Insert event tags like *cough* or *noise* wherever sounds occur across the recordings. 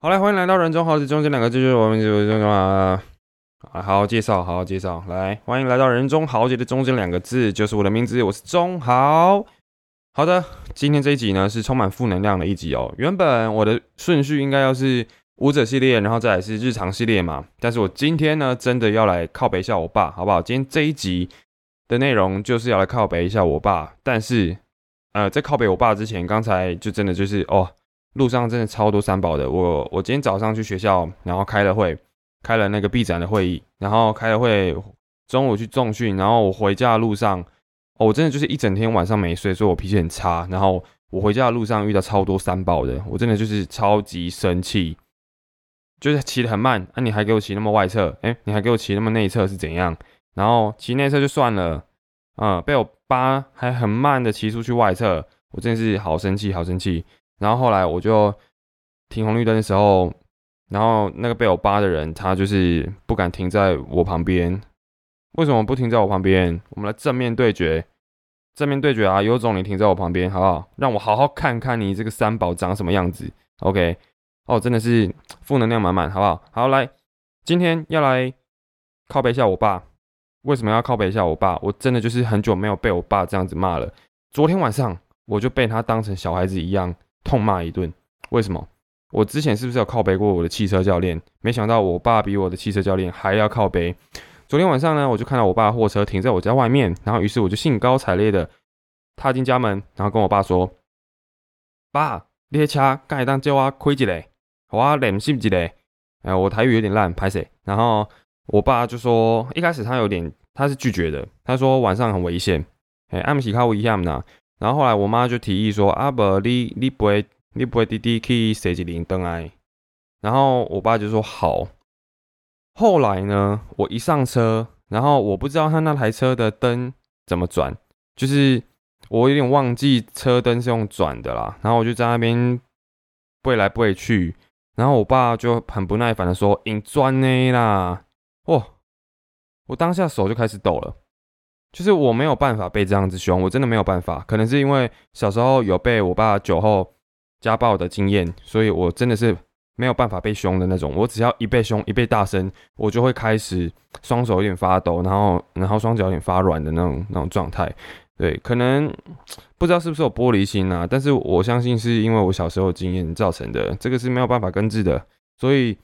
好来，欢迎来到人中豪子中间两个字就是我们就是什么啊？好好介绍，好好介绍。来，欢迎来到人中豪杰的中间两个字就是我的名字，我是中豪。好的，今天这一集呢是充满负能量的一集哦。原本我的顺序应该要是舞者系列，然后再来是日常系列嘛。但是我今天呢真的要来靠北一下我爸，好不好？今天这一集的内容就是要来靠北一下我爸。但是，呃，在靠北我爸之前，刚才就真的就是哦。路上真的超多三宝的。我我今天早上去学校，然后开了会，开了那个 B 展的会议，然后开了会，中午去重训，然后我回家的路上，哦，我真的就是一整天晚上没睡，所以我脾气很差。然后我回家的路上遇到超多三宝的，我真的就是超级生气，就是骑得很慢，啊，你还给我骑那么外侧，哎，你还给我骑那么内侧是怎样？然后骑内侧就算了，嗯，被我扒还很慢的骑出去外侧，我真的是好生气，好生气。然后后来我就停红绿灯的时候，然后那个被我扒的人，他就是不敢停在我旁边。为什么不停在我旁边？我们来正面对决，正面对决啊！有种你停在我旁边，好不好？让我好好看看你这个三宝长什么样子。OK，哦，真的是负能量满满，好不好？好，来，今天要来靠背一下我爸。为什么要靠背一下我爸？我真的就是很久没有被我爸这样子骂了。昨天晚上我就被他当成小孩子一样。痛骂一顿，为什么？我之前是不是有靠背过我的汽车教练？没想到我爸比我的汽车教练还要靠背。昨天晚上呢，我就看到我爸的货车停在我家外面，然后于是我就兴高采烈的踏进家门，然后跟我爸说：“爸，你的车该当叫我开一个，我练习一个。”哎，我台语有点烂，拍谁？然后我爸就说，一开始他有点他是拒绝的，他说晚上很危险，哎，暗时靠危险呐。然后后来我妈就提议说：“阿伯，你你不会你不会滴滴去设计铃灯哎。”然后我爸就说：“好。”后来呢，我一上车，然后我不知道他那台车的灯怎么转，就是我有点忘记车灯是用转的啦。然后我就在那边背来背去，然后我爸就很不耐烦的说：“你转呢啦！”哇，我当下手就开始抖了。就是我没有办法被这样子凶，我真的没有办法。可能是因为小时候有被我爸酒后家暴的经验，所以我真的是没有办法被凶的那种。我只要一被凶，一被大声，我就会开始双手有点发抖，然后然后双脚有点发软的那种那种状态。对，可能不知道是不是有玻璃心啊，但是我相信是因为我小时候经验造成的，这个是没有办法根治的。所以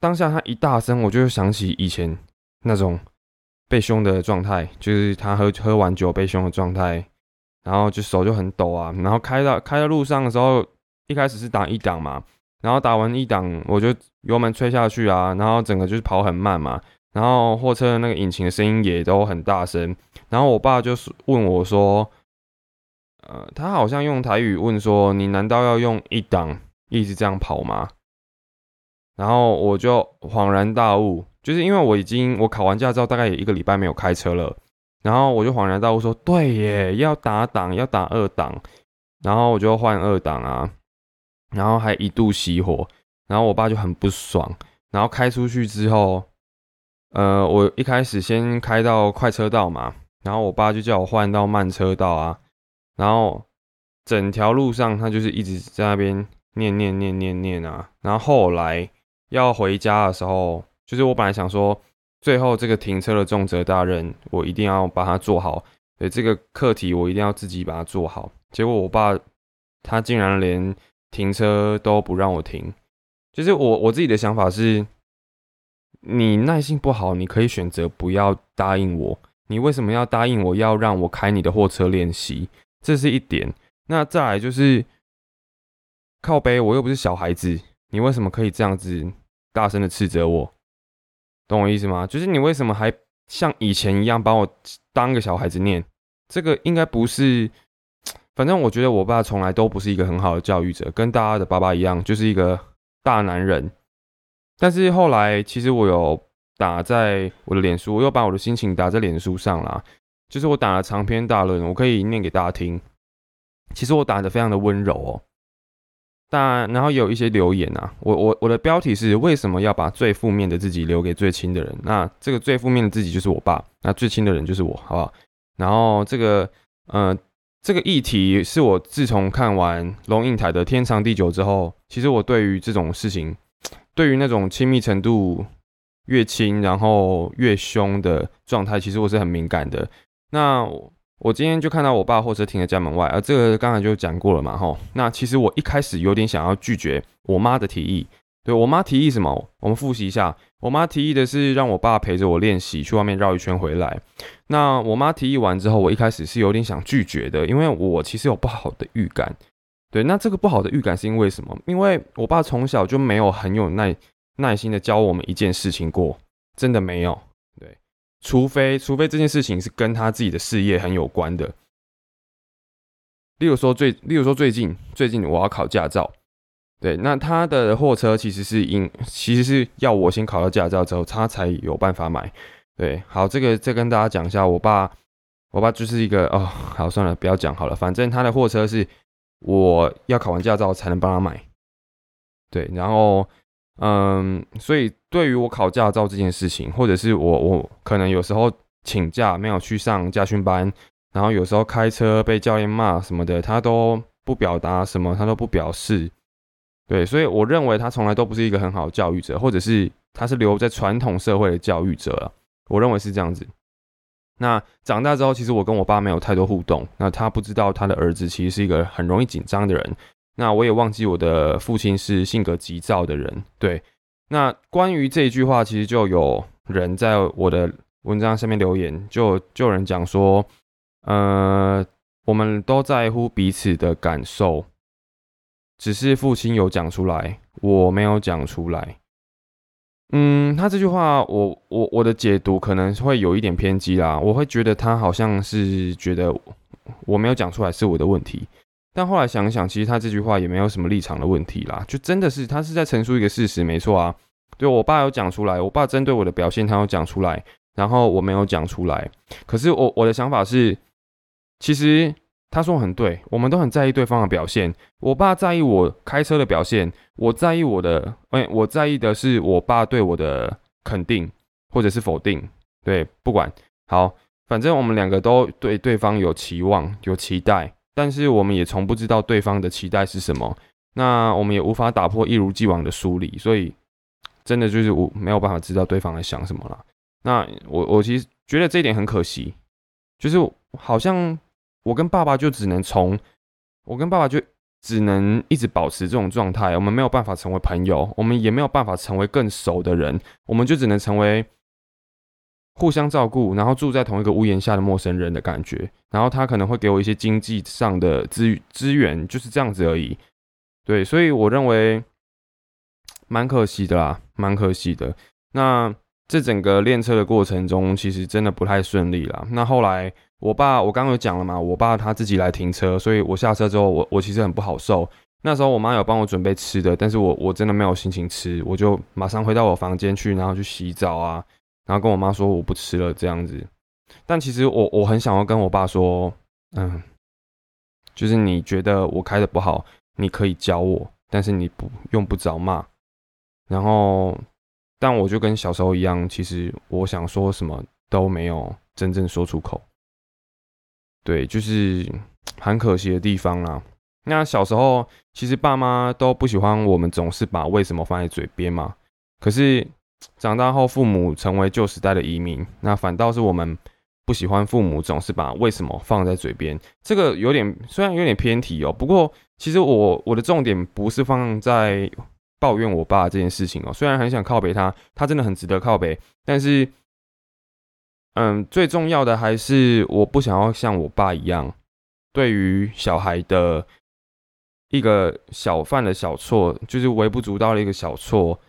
当下他一大声，我就想起以前那种。被凶的状态，就是他喝喝完酒被凶的状态，然后就手就很抖啊，然后开到开到路上的时候，一开始是打一档嘛，然后打完一档，我就油门吹下去啊，然后整个就是跑很慢嘛，然后货车的那个引擎的声音也都很大声，然后我爸就是问我说，呃，他好像用台语问说，你难道要用一档一直这样跑吗？然后我就恍然大悟。就是因为我已经我考完驾照大概有一个礼拜没有开车了，然后我就恍然大悟说，对耶，要打档要打二档，然后我就换二档啊，然后还一度熄火，然后我爸就很不爽，然后开出去之后，呃，我一开始先开到快车道嘛，然后我爸就叫我换到慢车道啊，然后整条路上他就是一直在那边念念念念念啊，然后后来要回家的时候。就是我本来想说，最后这个停车的重责大任，我一定要把它做好。对这个课题，我一定要自己把它做好。结果我爸他竟然连停车都不让我停。就是我我自己的想法是，你耐性不好，你可以选择不要答应我。你为什么要答应我要让我开你的货车练习？这是一点。那再来就是靠背，我又不是小孩子，你为什么可以这样子大声的斥责我？懂我意思吗？就是你为什么还像以前一样把我当个小孩子念？这个应该不是，反正我觉得我爸从来都不是一个很好的教育者，跟大家的爸爸一样，就是一个大男人。但是后来其实我有打在我的脸书，我又把我的心情打在脸书上啦，就是我打了长篇大论，我可以念给大家听。其实我打的非常的温柔哦。但然后有一些留言啊，我我我的标题是为什么要把最负面的自己留给最亲的人？那这个最负面的自己就是我爸，那最亲的人就是我，好不好？然后这个呃这个议题是我自从看完龙应台的《天长地久》之后，其实我对于这种事情，对于那种亲密程度越亲然后越凶的状态，其实我是很敏感的。那我今天就看到我爸货车停在家门外，而这个刚才就讲过了嘛，吼。那其实我一开始有点想要拒绝我妈的提议。对我妈提议什么？我们复习一下。我妈提议的是让我爸陪着我练习，去外面绕一圈回来。那我妈提议完之后，我一开始是有点想拒绝的，因为我其实有不好的预感。对，那这个不好的预感是因为什么？因为我爸从小就没有很有耐耐心的教我们一件事情过，真的没有。除非除非这件事情是跟他自己的事业很有关的。例如说最，例如说最近最近我要考驾照。对，那他的货车其实是因，其实是要我先考到驾照之后，他才有办法买。对，好，这个再跟大家讲一下，我爸，我爸就是一个哦，好，算了，不要讲好了，反正他的货车是我要考完驾照才能帮他买。对，然后，嗯，所以对于我考驾照这件事情，或者是我我可能有时候请假没有去上驾训班，然后有时候开车被教练骂什么的，他都不表达什么，他都不表示。对，所以我认为他从来都不是一个很好的教育者，或者是他是留在传统社会的教育者我认为是这样子。那长大之后，其实我跟我爸没有太多互动。那他不知道他的儿子其实是一个很容易紧张的人。那我也忘记我的父亲是性格急躁的人。对，那关于这一句话，其实就有人在我的文章下面留言，就就有人讲说，呃，我们都在乎彼此的感受。只是父亲有讲出来，我没有讲出来。嗯，他这句话，我我我的解读可能会有一点偏激啦。我会觉得他好像是觉得我没有讲出来是我的问题，但后来想想，其实他这句话也没有什么立场的问题啦，就真的是他是在陈述一个事实，没错啊。对我爸有讲出来，我爸针对我的表现，他有讲出来，然后我没有讲出来。可是我我的想法是，其实。他说很对，我们都很在意对方的表现。我爸在意我开车的表现，我在意我的，哎，我在意的是我爸对我的肯定或者是否定。对，不管好，反正我们两个都对对方有期望、有期待，但是我们也从不知道对方的期待是什么。那我们也无法打破一如既往的疏离，所以真的就是我没有办法知道对方在想什么了。那我我其实觉得这一点很可惜，就是好像。我跟爸爸就只能从，我跟爸爸就只能一直保持这种状态，我们没有办法成为朋友，我们也没有办法成为更熟的人，我们就只能成为互相照顾，然后住在同一个屋檐下的陌生人的感觉。然后他可能会给我一些经济上的资资源，就是这样子而已。对，所以我认为蛮可惜的啦，蛮可惜的。那这整个练车的过程中，其实真的不太顺利啦。那后来。我爸，我刚刚有讲了嘛，我爸他自己来停车，所以我下车之后，我我其实很不好受。那时候我妈有帮我准备吃的，但是我我真的没有心情吃，我就马上回到我房间去，然后去洗澡啊，然后跟我妈说我不吃了这样子。但其实我我很想要跟我爸说，嗯，就是你觉得我开的不好，你可以教我，但是你不用不着骂。然后，但我就跟小时候一样，其实我想说什么都没有真正说出口。对，就是 *tsk* 很可惜的地方啦。那小时候其实爸妈都不喜欢我们总是把为什么放在嘴边嘛。可是长大后，父母成为旧时代的移民，那反倒是我们不喜欢父母总是把为什么放在嘴边。这个有点虽然有点偏题哦，不过其实我我的重点不是放在抱怨我爸这件事情哦。虽然很想靠北他，他真的很值得靠北，但是。嗯，最重要的还是我不想要像我爸一样，对于小孩的一个小犯的小错，就是微不足道的一个小错，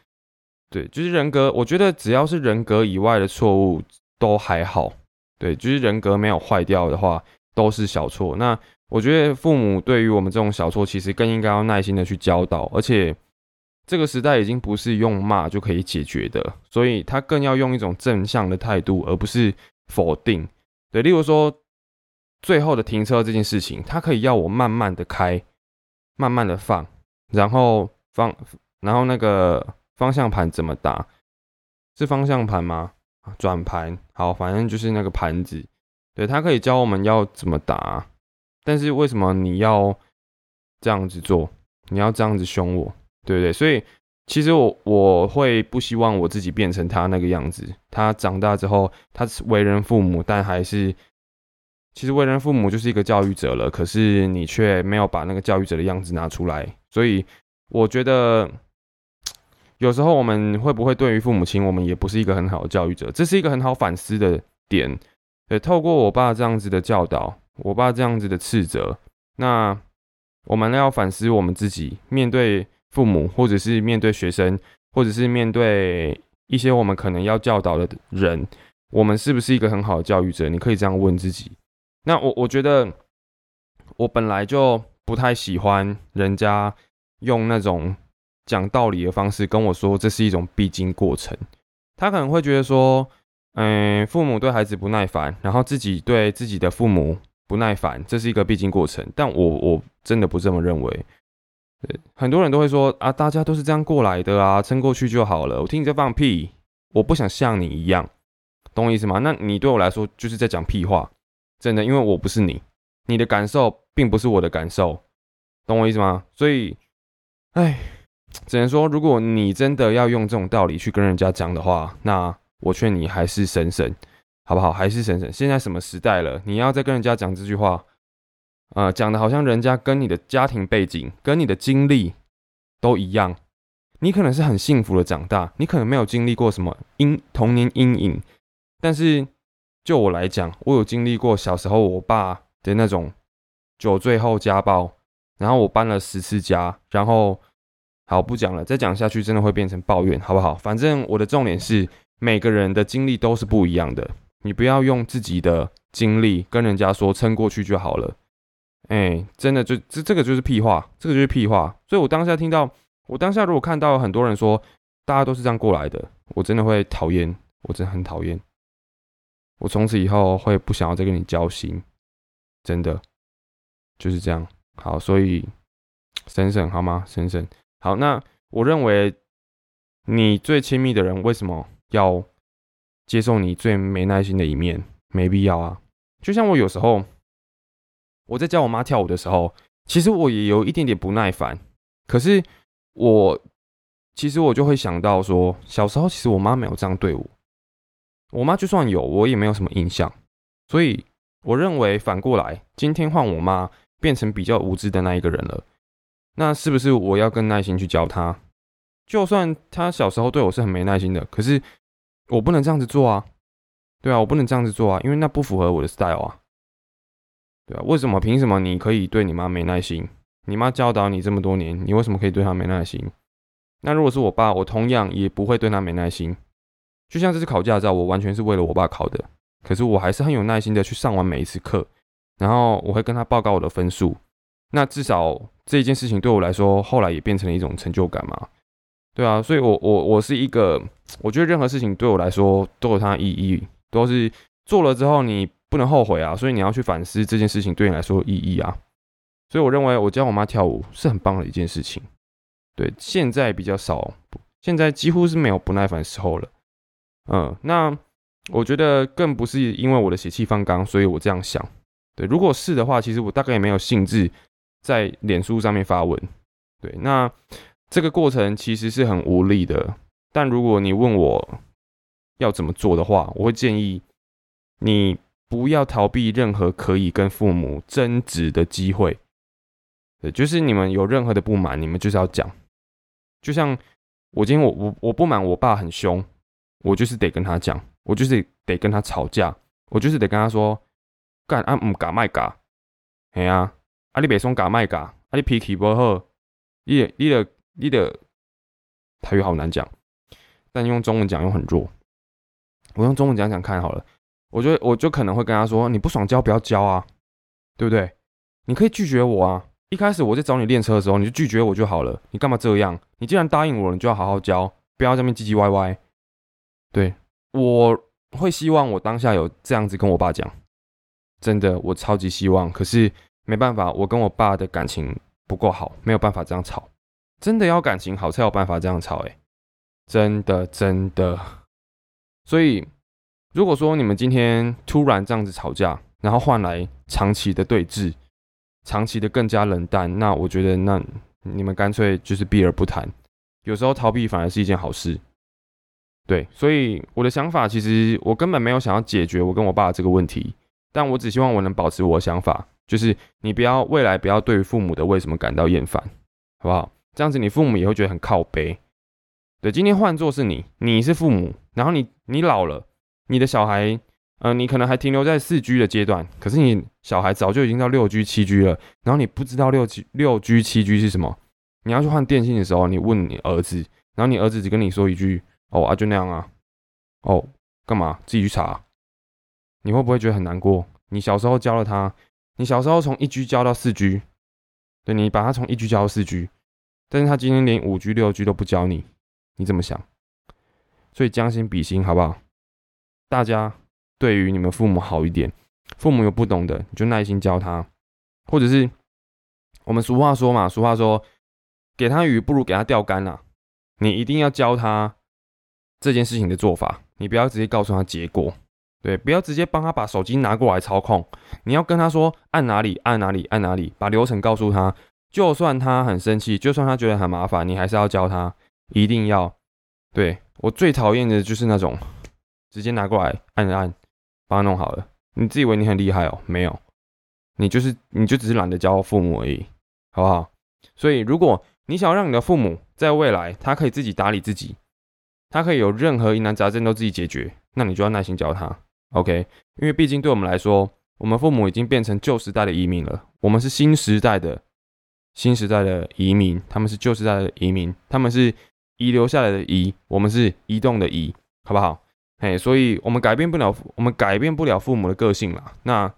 对，就是人格。我觉得只要是人格以外的错误都还好，对，就是人格没有坏掉的话都是小错。那我觉得父母对于我们这种小错，其实更应该要耐心的去教导，而且。这个时代已经不是用骂就可以解决的，所以他更要用一种正向的态度，而不是否定。对，例如说最后的停车这件事情，他可以要我慢慢的开，慢慢的放，然后放，然后那个方向盘怎么打？是方向盘吗？转盘？好，反正就是那个盘子。对他可以教我们要怎么打，但是为什么你要这样子做？你要这样子凶我，对不对？所以其实我我会不希望我自己变成他那个样子。他长大之后，他是为人父母，但还是其实为人父母就是一个教育者了。可是你却没有把那个教育者的样子拿出来，所以我觉得有时候我们会不会对于父母亲，我们也不是一个很好的教育者。这是一个很好反思的点。对，透过我爸这样子的教导，我爸这样子的斥责，那。我们要反思我们自己，面对父母，或者是面对学生，或者是面对一些我们可能要教导的人，我们是不是一个很好的教育者？你可以这样问自己。那我我觉得，我本来就不太喜欢人家用那种讲道理的方式跟我说，这是一种必经过程。他可能会觉得说，嗯，父母对孩子不耐烦，然后自己对自己的父母。不耐烦，这是一个必经过程，但我我真的不这么认为。很多人都会说啊，大家都是这样过来的啊，撑过去就好了。我听你在放屁，我不想像你一样，懂我意思吗？那你对我来说就是在讲屁话，真的，因为我不是你，你的感受并不是我的感受，懂我意思吗？所以，哎，只能说，如果你真的要用这种道理去跟人家讲的话，那我劝你还是省省。好不好？还是省省。现在什么时代了？你要再跟人家讲这句话，呃，讲的好像人家跟你的家庭背景、跟你的经历都一样。你可能是很幸福的长大，你可能没有经历过什么阴童年阴影。但是就我来讲，我有经历过小时候我爸的那种酒醉后家暴，然后我搬了十次家，然后好不讲了，再讲下去真的会变成抱怨，好不好？反正我的重点是每个人的经历都是不一样的。你不要用自己的经历跟人家说撑过去就好了，哎，真的就这这个就是屁话，这个就是屁话。所以我当下听到，我当下如果看到很多人说大家都是这样过来的，我真的会讨厌，我真的很讨厌。我从此以后会不想要再跟你交心，真的就是这样。好，所以 *tsk* 省省好吗？省省。好，那我认为你最亲密的人为什么要？接受你最没耐心的一面，没必要啊。就像我有时候我在教我妈跳舞的时候，其实我也有一点点不耐烦。可是我其实我就会想到说，小时候其实我妈没有这样对我。我妈就算有，我也没有什么印象。所以我认为反过来，今天换我妈变成比较无知的那一个人了，那是不是我要更耐心去教他？就算他小时候对我是很没耐心的，可是。我不能这样子做啊，对啊，我不能这样子做啊，因为那不符合我的 style 啊，对啊，为什么？凭什么你可以对你妈没耐心？你妈教导你这么多年，你为什么可以对她没耐心？那如果是我爸，我同样也不会对他没耐心。就像这次考驾照，我完全是为了我爸考的，可是我还是很有耐心的去上完每一次课，然后我会跟他报告我的分数。那至少这一件事情对我来说，后来也变成了一种成就感嘛。对啊，所以，我我我是一个，我觉得任何事情对我来说都有它的意义，都是做了之后你不能后悔啊，所以你要去反思这件事情对你来说意义啊。所以我认为我教我妈跳舞是很棒的一件事情。对，现在比较少，现在几乎是没有不耐烦时候了。嗯，那我觉得更不是因为我的血气方刚，所以我这样想。对，如果是的话，其实我大概也没有兴致在脸书上面发文。对，那。这个过程其实是很无力的，但如果你问我要怎么做的话，我会建议你不要逃避任何可以跟父母争执的机会。对，就是你们有任何的不满，你们就是要讲。就像我今天我我我不满我爸很凶，我就是得跟他讲，我就是得跟他吵架，我就是得跟他说干啊唔嘎麦嘎，系啊，啊你别说嘎麦嘎，啊你脾气不好，你你的。你的台语好难讲，但用中文讲又很弱。我用中文讲讲看好了。我就我就可能会跟他说：“你不爽教不要教啊，对不对？你可以拒绝我啊。一开始我在找你练车的时候，你就拒绝我就好了。你干嘛这样？你既然答应我了，你就要好好教，不要在那边唧唧歪歪。对我会希望我当下有这样子跟我爸讲，真的，我超级希望。可是没办法，我跟我爸的感情不够好，没有办法这样吵。”真的要感情好才有办法这样吵哎，真的真的。所以如果说你们今天突然这样子吵架，然后换来长期的对峙，长期的更加冷淡，那我觉得那你们干脆就是避而不谈。有时候逃避反而是一件好事。对，所以我的想法其实我根本没有想要解决我跟我爸这个问题，但我只希望我能保持我的想法，就是你不要未来不要对于父母的为什么感到厌烦，好不好？这样子你父母也会觉得很靠背。对，今天换作是你，你是父母，然后你你老了，你的小孩，呃，你可能还停留在四 G 的阶段，可是你小孩早就已经到六 G、七 G 了，然后你不知道六 G、六 G、七 G 是什么，你要去换电信的时候，你问你儿子，然后你儿子只跟你说一句。哦啊，就那样啊。哦，干嘛？自己去查。你会不会觉得很难过？你小时候教了他，你小时候从一 G 教到四 G，对你把他从一 G 教到四 G，但是他今天连五 G、六 G 都不教你，你怎么想？所以将心比心，好不好？大家对于你们父母好一点，父母有不懂的，你就耐心教他，或者是我们俗话说嘛，俗话说，给他鱼不如给他钓竿啊。你一定要教他。这件事情的做法，你不要直接告诉他结果，对，不要直接帮他把手机拿过来操控。你要跟他说按哪里，按哪里，按哪里，把流程告诉他。就算他很生气，就算他觉得很麻烦，你还是要教他，一定要。对我最讨厌的就是那种直接拿过来按按，把它弄好了。你自以为你很厉害哦？没有，你就是你就只是懒得教父母而已，好不好？所以如果你想要让你的父母在未来他可以自己打理自己。他可以有任何疑难杂症都自己解决，那你就要耐心教他，OK？因为毕竟对我们来说，我们父母已经变成旧时代的移民了，我们是新时代的新时代的移民，他们是旧时代的移民，他们是遗留下来的遗，我们是移动的移，好不好？嘿，所以我们改变不了，我们改变不了父母的个性啦。那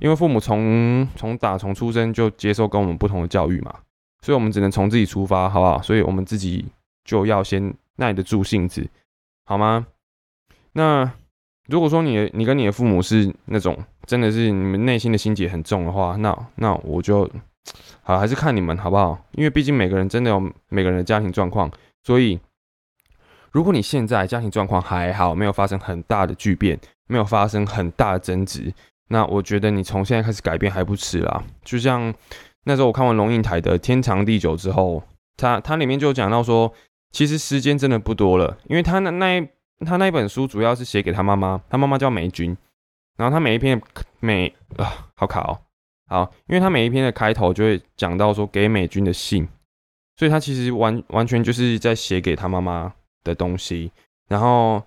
因为父母从从打从出生就接受跟我们不同的教育嘛，所以我们只能从自己出发，好不好？所以我们自己就要先。耐得住性子，好吗？那如果说你你跟你的父母是那种真的是你们内心的心结很重的话，那那我就好还是看你们好不好？因为毕竟每个人真的有每个人的家庭状况，所以如果你现在家庭状况还好，没有发生很大的巨变，没有发生很大的争执，那我觉得你从现在开始改变还不迟啦。就像那时候我看完龙应台的《天长地久》之后，他他里面就讲到说。其实时间真的不多了，因为他那那一他那本书主要是写给他妈妈，他妈妈叫美君，然后他每一篇每啊好卡哦，好，因为他每一篇的开头就会讲到说给美君的信，所以他其实完完全就是在写给他妈妈的东西，然后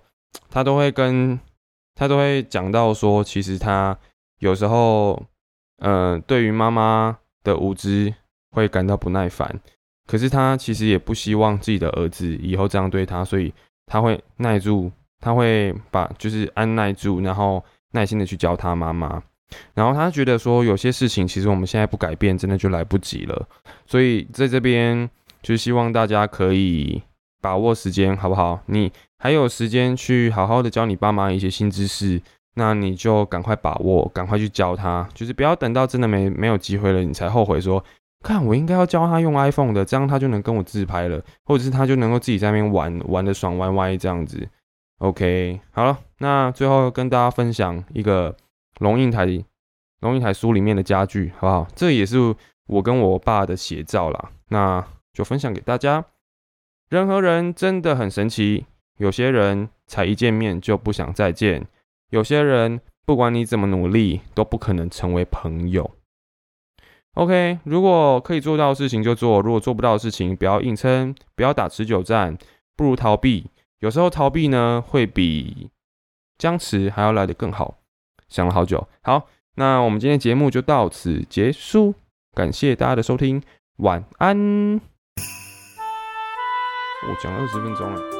他都会跟他都会讲到说，其实他有时候呃对于妈妈的无知会感到不耐烦。可是他其实也不希望自己的儿子以后这样对他，所以他会耐住，他会把就是按耐住，然后耐心的去教他妈妈。然后他觉得说有些事情其实我们现在不改变，真的就来不及了。所以在这边就希望大家可以把握时间，好不好？你还有时间去好好的教你爸妈一些新知识，那你就赶快把握，赶快去教他，就是不要等到真的没没有机会了，你才后悔说。看，我应该要教他用 iPhone 的，这样他就能跟我自拍了，或者是他就能够自己在那边玩玩的爽歪歪这样子。OK，好了，那最后跟大家分享一个龙应台龙应台书里面的家具，好不好？这也是我跟我爸的写照啦，那就分享给大家。人和人真的很神奇，有些人才一见面就不想再见，有些人不管你怎么努力都不可能成为朋友。OK，如果可以做到的事情就做，如果做不到的事情不要硬撑，不要打持久战，不如逃避。有时候逃避呢，会比僵持还要来得更好。想了好久，好，那我们今天节目就到此结束，感谢大家的收听，晚安。我讲了二十分钟了。